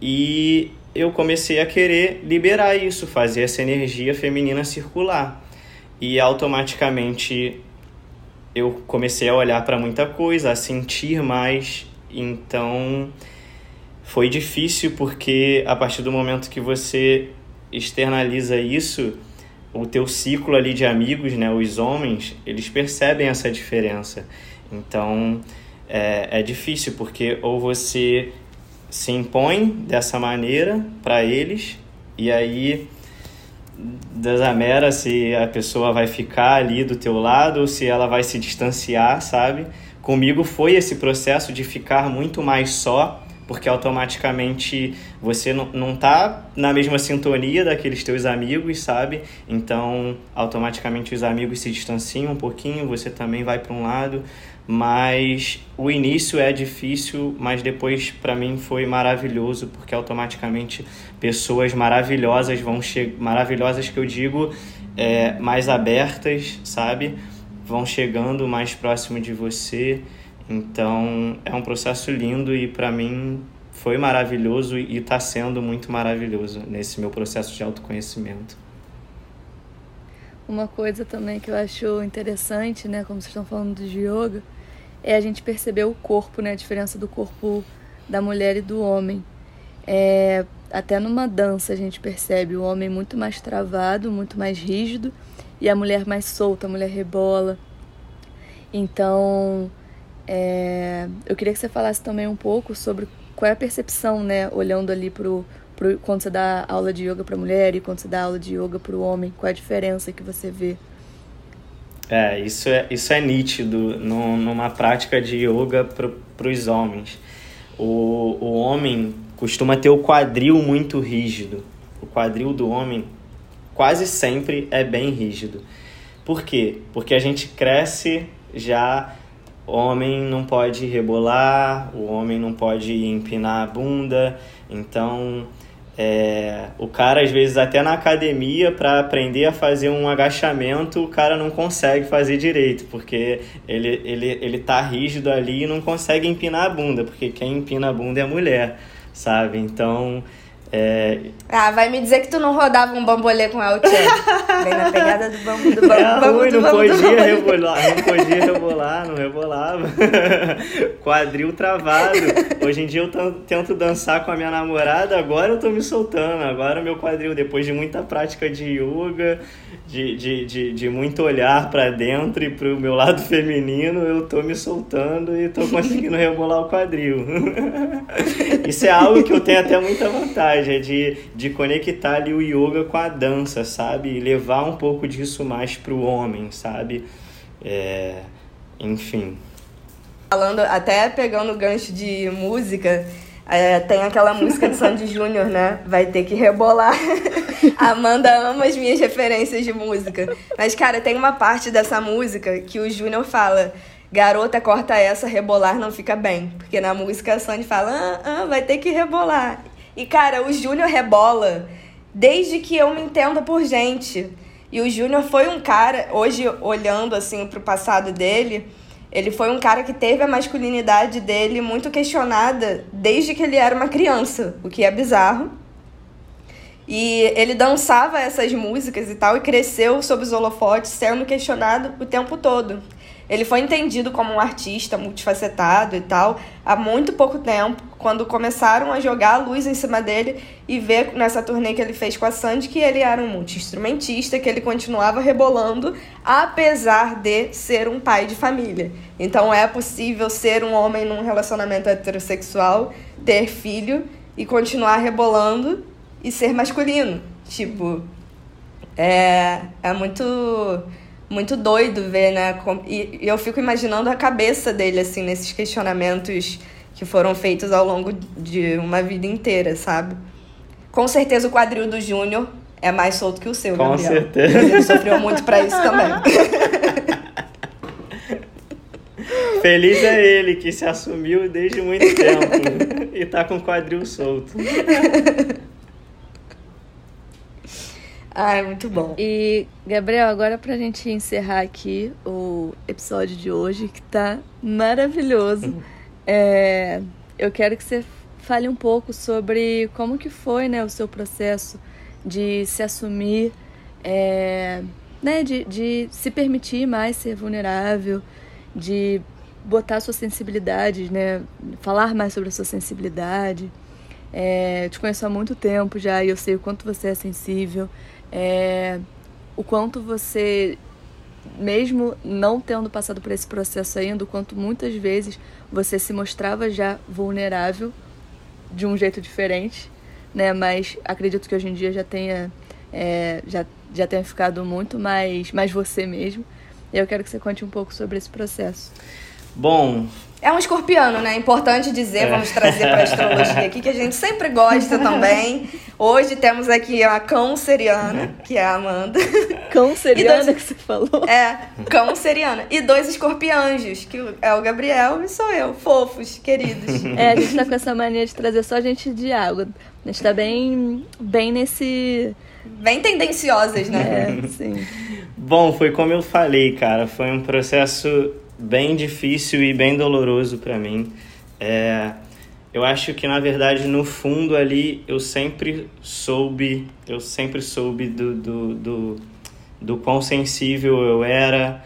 e eu comecei a querer liberar isso, fazer essa energia feminina circular. E automaticamente eu comecei a olhar para muita coisa, a sentir mais. Então foi difícil porque a partir do momento que você externaliza isso, o teu ciclo ali de amigos, né, os homens, eles percebem essa diferença. Então é, é difícil porque ou você se impõe dessa maneira para eles e aí desamera se a pessoa vai ficar ali do teu lado ou se ela vai se distanciar, sabe? Comigo foi esse processo de ficar muito mais só porque automaticamente você não, não tá na mesma sintonia daqueles teus amigos, sabe? Então, automaticamente os amigos se distanciam um pouquinho, você também vai para um lado, mas o início é difícil, mas depois para mim foi maravilhoso, porque automaticamente pessoas maravilhosas vão chegar, maravilhosas que eu digo, é, mais abertas, sabe? Vão chegando mais próximo de você então é um processo lindo e para mim foi maravilhoso e está sendo muito maravilhoso nesse meu processo de autoconhecimento. Uma coisa também que eu acho interessante, né, como vocês estão falando de yoga, é a gente perceber o corpo, né, a diferença do corpo da mulher e do homem. É, até numa dança a gente percebe o homem muito mais travado, muito mais rígido e a mulher mais solta, a mulher rebola. Então, é, eu queria que você falasse também um pouco sobre qual é a percepção, né, olhando ali pro, pro quando você dá aula de yoga para mulher e quando você dá aula de yoga para o homem, qual é a diferença que você vê? É, isso é, isso é nítido no, numa prática de yoga para os homens. O, o homem costuma ter o quadril muito rígido. O quadril do homem quase sempre é bem rígido. Por quê? Porque a gente cresce já homem não pode rebolar, o homem não pode empinar a bunda. Então, é, o cara, às vezes, até na academia, para aprender a fazer um agachamento, o cara não consegue fazer direito, porque ele, ele, ele tá rígido ali e não consegue empinar a bunda, porque quem empina a bunda é a mulher, sabe? Então. É... Ah, vai me dizer que tu não rodava um bambolê com El Chan. Bem na pegada do bambu, do bambu, é bambu, ruim, do não bambu, podia rebolar, não podia rebolar, não rebolava. Quadril travado. Hoje em dia eu tento dançar com a minha namorada, agora eu tô me soltando. Agora meu quadril, depois de muita prática de yoga, de, de, de, de muito olhar para dentro e pro meu lado feminino, eu tô me soltando e tô conseguindo rebolar o quadril. Isso é algo que eu tenho até muita vantagem é de, de conectar ali o yoga com a dança, sabe? E levar um pouco disso mais pro homem, sabe? É, enfim. Falando, até pegando o gancho de música, é, tem aquela música de Sandy Júnior, né? Vai ter que rebolar. Amanda ama as minhas referências de música. Mas, cara, tem uma parte dessa música que o Júnior fala: Garota, corta essa, rebolar não fica bem. Porque na música a Sandy fala: ah, ah, vai ter que rebolar. E, cara, o Júnior rebola desde que eu me entenda por gente. E o Júnior foi um cara, hoje olhando assim pro passado dele ele foi um cara que teve a masculinidade dele muito questionada desde que ele era uma criança, o que é bizarro. E ele dançava essas músicas e tal e cresceu sob os holofotes sendo questionado o tempo todo. Ele foi entendido como um artista multifacetado e tal há muito pouco tempo, quando começaram a jogar a luz em cima dele e ver nessa turnê que ele fez com a Sandy que ele era um multi-instrumentista, que ele continuava rebolando, apesar de ser um pai de família. Então é possível ser um homem num relacionamento heterossexual, ter filho e continuar rebolando e ser masculino. Tipo, é, é muito muito doido ver, né? E eu fico imaginando a cabeça dele, assim, nesses questionamentos que foram feitos ao longo de uma vida inteira, sabe? Com certeza o quadril do Júnior é mais solto que o seu, Com Gabriel. certeza. Ele sofreu muito pra isso também. Feliz é ele que se assumiu desde muito tempo e tá com o quadril solto. Ai, muito bom. E, Gabriel, agora pra gente encerrar aqui o episódio de hoje, que tá maravilhoso, é, eu quero que você fale um pouco sobre como que foi né, o seu processo de se assumir, é, né, de, de se permitir mais ser vulnerável, de botar sua sensibilidade, né, falar mais sobre a sua sensibilidade. É, eu te conheço há muito tempo já e eu sei o quanto você é sensível é, o quanto você, mesmo não tendo passado por esse processo ainda, o quanto muitas vezes você se mostrava já vulnerável de um jeito diferente, né? Mas acredito que hoje em dia já tenha, é, já, já tenha ficado muito mais, mais você mesmo. E eu quero que você conte um pouco sobre esse processo. Bom, É um escorpiano, né? Importante dizer, É. vamos trazer para astrologia aqui, que a gente sempre gosta também. Hoje temos aqui a canceriana, que é a Amanda. Canceriana E dois- que você falou. É, canceriana. E dois escorpianjos, que é o Gabriel e sou eu. Fofos, queridos. É, a gente tá com essa mania de trazer só gente de água. A gente tá bem, bem nesse. Bem tendenciosas, né? É, sim. Bom, foi como eu falei, cara. Foi um processo bem difícil e bem doloroso para mim. É, eu acho que na verdade no fundo ali eu sempre soube, eu sempre soube do, do, do, do quão sensível eu era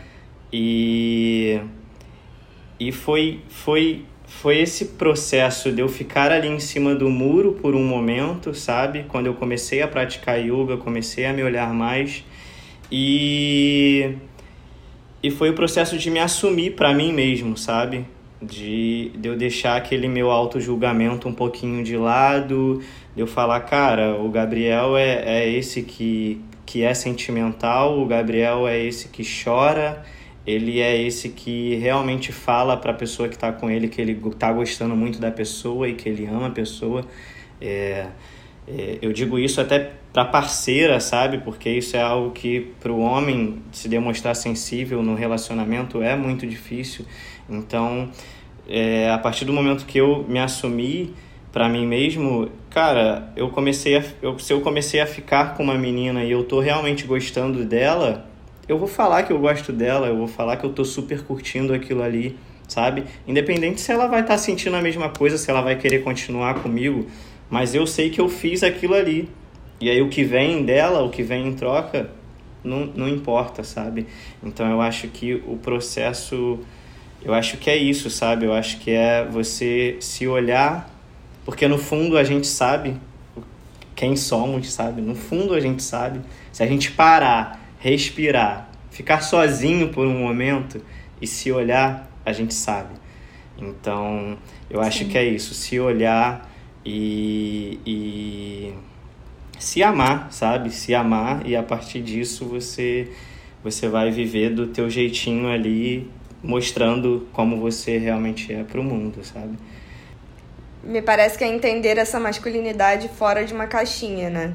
e e foi foi foi esse processo de eu ficar ali em cima do muro por um momento, sabe? Quando eu comecei a praticar yoga, comecei a me olhar mais e e foi o processo de me assumir para mim mesmo, sabe? De, de eu deixar aquele meu auto-julgamento um pouquinho de lado, de eu falar, cara, o Gabriel é, é esse que, que é sentimental, o Gabriel é esse que chora, ele é esse que realmente fala para a pessoa que está com ele que ele tá gostando muito da pessoa e que ele ama a pessoa. É, é, eu digo isso até para parceira, sabe? Porque isso é algo que para o homem se demonstrar sensível no relacionamento é muito difícil. Então, é, a partir do momento que eu me assumi para mim mesmo, cara, eu comecei a, eu, se eu comecei a ficar com uma menina e eu tô realmente gostando dela, eu vou falar que eu gosto dela, eu vou falar que eu tô super curtindo aquilo ali, sabe? Independente se ela vai estar sentindo a mesma coisa, se ela vai querer continuar comigo, mas eu sei que eu fiz aquilo ali. E aí o que vem dela, o que vem em troca, não, não importa, sabe? Então eu acho que o processo, eu acho que é isso, sabe? Eu acho que é você se olhar, porque no fundo a gente sabe quem somos, sabe? No fundo a gente sabe. Se a gente parar, respirar, ficar sozinho por um momento e se olhar, a gente sabe. Então, eu acho que é isso, se olhar e, e se amar, sabe? Se amar e a partir disso você você vai viver do teu jeitinho ali mostrando como você realmente é para o mundo, sabe? Me parece que é entender essa masculinidade fora de uma caixinha, né?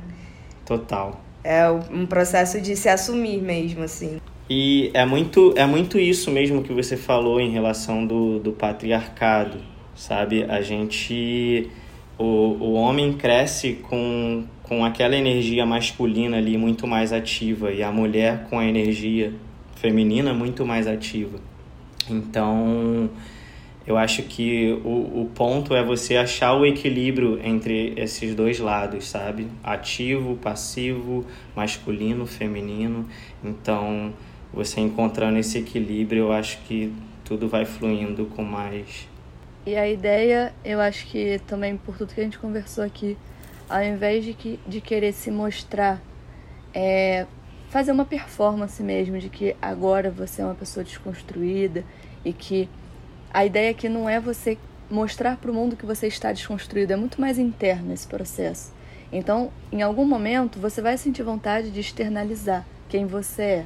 Total. É um processo de se assumir mesmo, assim. E é muito, é muito isso mesmo que você falou em relação do, do patriarcado, sabe? A gente. O, o homem cresce com, com aquela energia masculina ali muito mais ativa e a mulher com a energia feminina muito mais ativa. Então, eu acho que o, o ponto é você achar o equilíbrio entre esses dois lados, sabe? Ativo, passivo, masculino, feminino. Então, você encontrando esse equilíbrio, eu acho que tudo vai fluindo com mais. E a ideia, eu acho que também por tudo que a gente conversou aqui, ao invés de, que, de querer se mostrar, é fazer uma performance mesmo de que agora você é uma pessoa desconstruída e que a ideia aqui não é você mostrar para o mundo que você está desconstruído, é muito mais interno esse processo. Então, em algum momento, você vai sentir vontade de externalizar quem você é,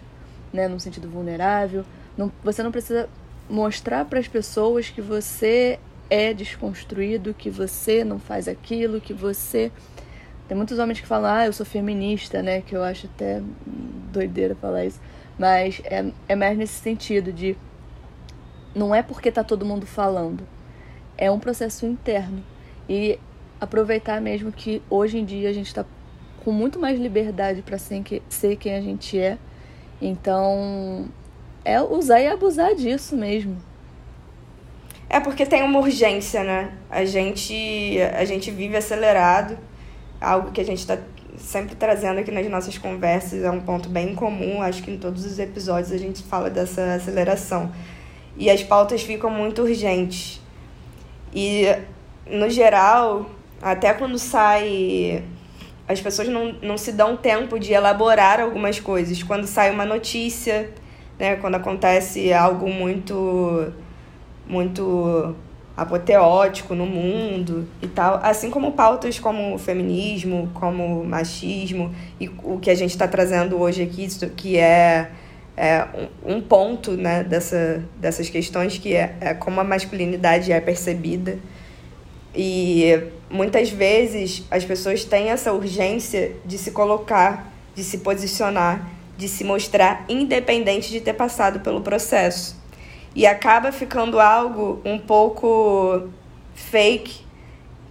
né, no sentido vulnerável. Não, você não precisa mostrar para as pessoas que você é desconstruído, que você não faz aquilo, que você tem muitos homens que falam, ah, eu sou feminista, né? Que eu acho até doideira falar isso. Mas é, é mais nesse sentido de não é porque tá todo mundo falando. É um processo interno. E aproveitar mesmo que hoje em dia a gente está com muito mais liberdade para ser, quem a gente é. Então, é usar e abusar disso mesmo. É porque tem uma urgência, né? A gente, a gente vive acelerado, algo que a gente está sempre trazendo aqui nas nossas conversas, é um ponto bem comum, acho que em todos os episódios a gente fala dessa aceleração e as pautas ficam muito urgentes. E, no geral, até quando sai. As pessoas não, não se dão tempo de elaborar algumas coisas. Quando sai uma notícia, né, quando acontece algo muito. Muito apoteótico no mundo e tal, assim como pautas como feminismo, como machismo e o que a gente está trazendo hoje aqui, que é é, um ponto né, dessa, dessas questões que é, é como a masculinidade é percebida. E muitas vezes as pessoas têm essa urgência de se colocar, de se posicionar, de se mostrar independente de ter passado pelo processo. E acaba ficando algo um pouco fake.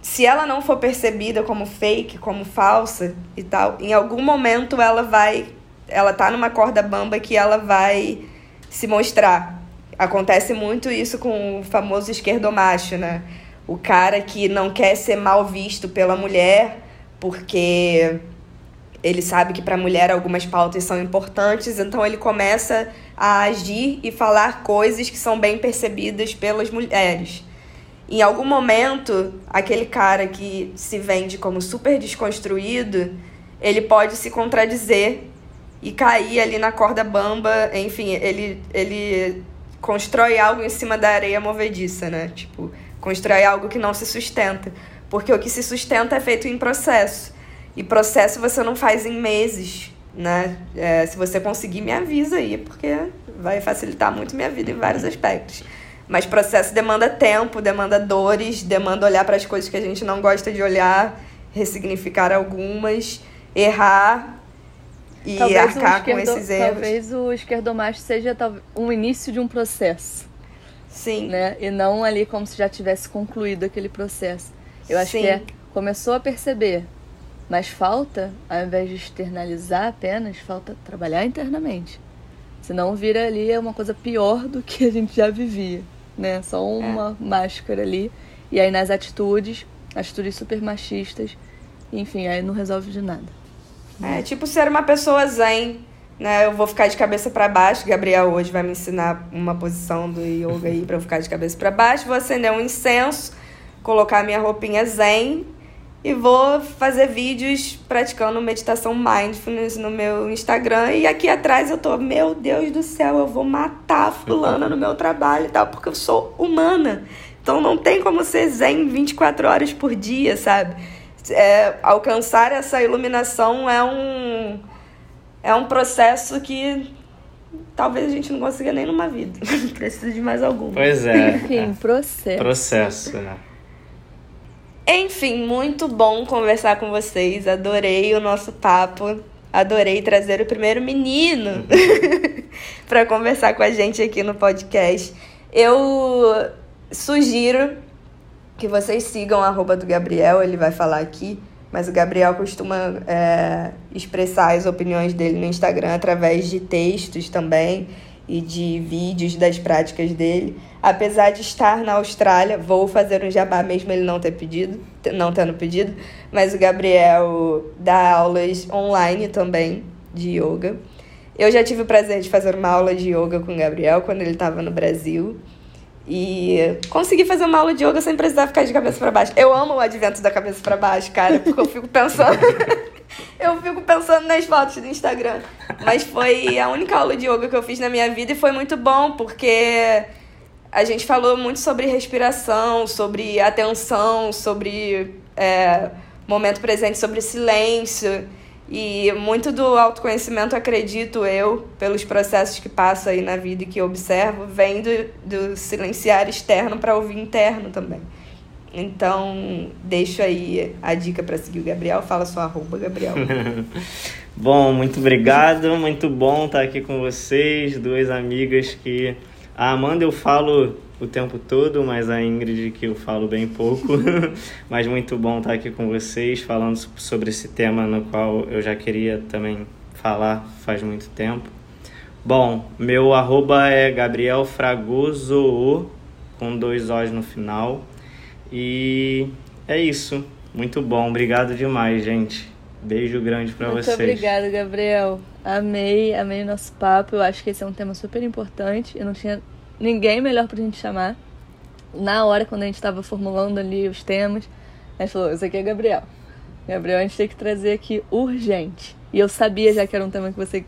Se ela não for percebida como fake, como falsa e tal, em algum momento ela vai ela tá numa corda bamba que ela vai se mostrar. Acontece muito isso com o famoso esquerdomacho, né? O cara que não quer ser mal visto pela mulher porque ele sabe que para a mulher algumas pautas são importantes, então ele começa a agir e falar coisas que são bem percebidas pelas mulheres. Em algum momento, aquele cara que se vende como super desconstruído, ele pode se contradizer e cair ali na corda bamba, enfim, ele, ele constrói algo em cima da areia movediça, né? Tipo, constrói algo que não se sustenta. Porque o que se sustenta é feito em processo. E processo você não faz em meses, né? É, se você conseguir, me avisa aí, porque vai facilitar muito minha vida em vários aspectos. Mas processo demanda tempo, demanda dores, demanda olhar para as coisas que a gente não gosta de olhar, ressignificar algumas, errar e talvez arcar esquerdo, com esses erros. Talvez o esquerdomacho seja um início de um processo. Sim. Né? E não ali como se já tivesse concluído aquele processo. Eu acho Sim. que é, começou a perceber, mas falta, ao invés de externalizar apenas, falta trabalhar internamente. Senão vira ali uma coisa pior do que a gente já vivia, né? Só uma é. máscara ali. E aí nas atitudes, atitudes super machistas, enfim, aí não resolve de nada. É tipo ser uma pessoa zen, né? Eu vou ficar de cabeça para baixo. Gabriel hoje vai me ensinar uma posição do yoga aí para eu ficar de cabeça para baixo. Vou acender um incenso, colocar minha roupinha zen e vou fazer vídeos praticando meditação mindfulness no meu Instagram. E aqui atrás eu tô, meu Deus do céu, eu vou matar a fulana no meu trabalho e tal, porque eu sou humana. Então não tem como ser zen 24 horas por dia, sabe? é, alcançar essa iluminação é um, é um processo que talvez a gente não consiga nem numa vida. Precisa de mais alguma. Pois é. Enfim, é. processo. Processo, né? Enfim, muito bom conversar com vocês. Adorei o nosso papo. Adorei trazer o primeiro menino para conversar com a gente aqui no podcast. Eu sugiro que vocês sigam a do Gabriel, ele vai falar aqui, mas o Gabriel costuma é, expressar as opiniões dele no Instagram através de textos também e de vídeos das práticas dele. Apesar de estar na Austrália, vou fazer um jabá mesmo ele não ter pedido, não tendo pedido, mas o Gabriel dá aulas online também de yoga. Eu já tive o prazer de fazer uma aula de yoga com o Gabriel quando ele estava no Brasil. E consegui fazer uma aula de yoga sem precisar ficar de cabeça para baixo. Eu amo o advento da cabeça para baixo, cara, porque eu fico pensando. eu fico pensando nas fotos do Instagram. Mas foi a única aula de yoga que eu fiz na minha vida e foi muito bom, porque a gente falou muito sobre respiração, sobre atenção, sobre é, momento presente, sobre silêncio. E muito do autoconhecimento, acredito eu, pelos processos que passo aí na vida e que observo, vem do, do silenciar externo para ouvir interno também. Então, deixo aí a dica para seguir o Gabriel. Fala sua arroba, Gabriel. bom, muito obrigado. Muito bom estar aqui com vocês, duas amigas que a Amanda eu falo o tempo todo, mas a Ingrid que eu falo bem pouco. mas muito bom estar aqui com vocês falando sobre esse tema no qual eu já queria também falar faz muito tempo. Bom, meu arroba é Gabriel Fragoso com dois O's no final. E é isso. Muito bom. Obrigado demais, gente. Beijo grande para vocês. Muito obrigada, Gabriel. Amei, amei o nosso papo. Eu acho que esse é um tema super importante. Eu não tinha ninguém melhor pra gente chamar. Na hora, quando a gente estava formulando ali os temas, a gente falou: Isso aqui é Gabriel. Gabriel, a gente tem que trazer aqui urgente. E eu sabia já que era um tema que você,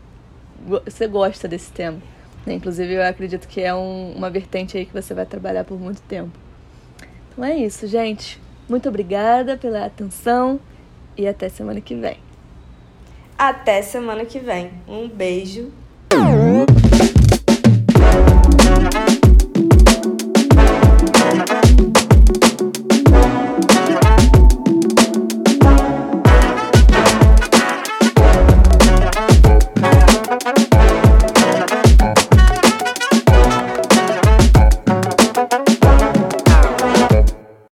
você gosta desse tema. Né? Inclusive, eu acredito que é um, uma vertente aí que você vai trabalhar por muito tempo. Então é isso, gente. Muito obrigada pela atenção e até semana que vem. Até semana que vem. Um beijo.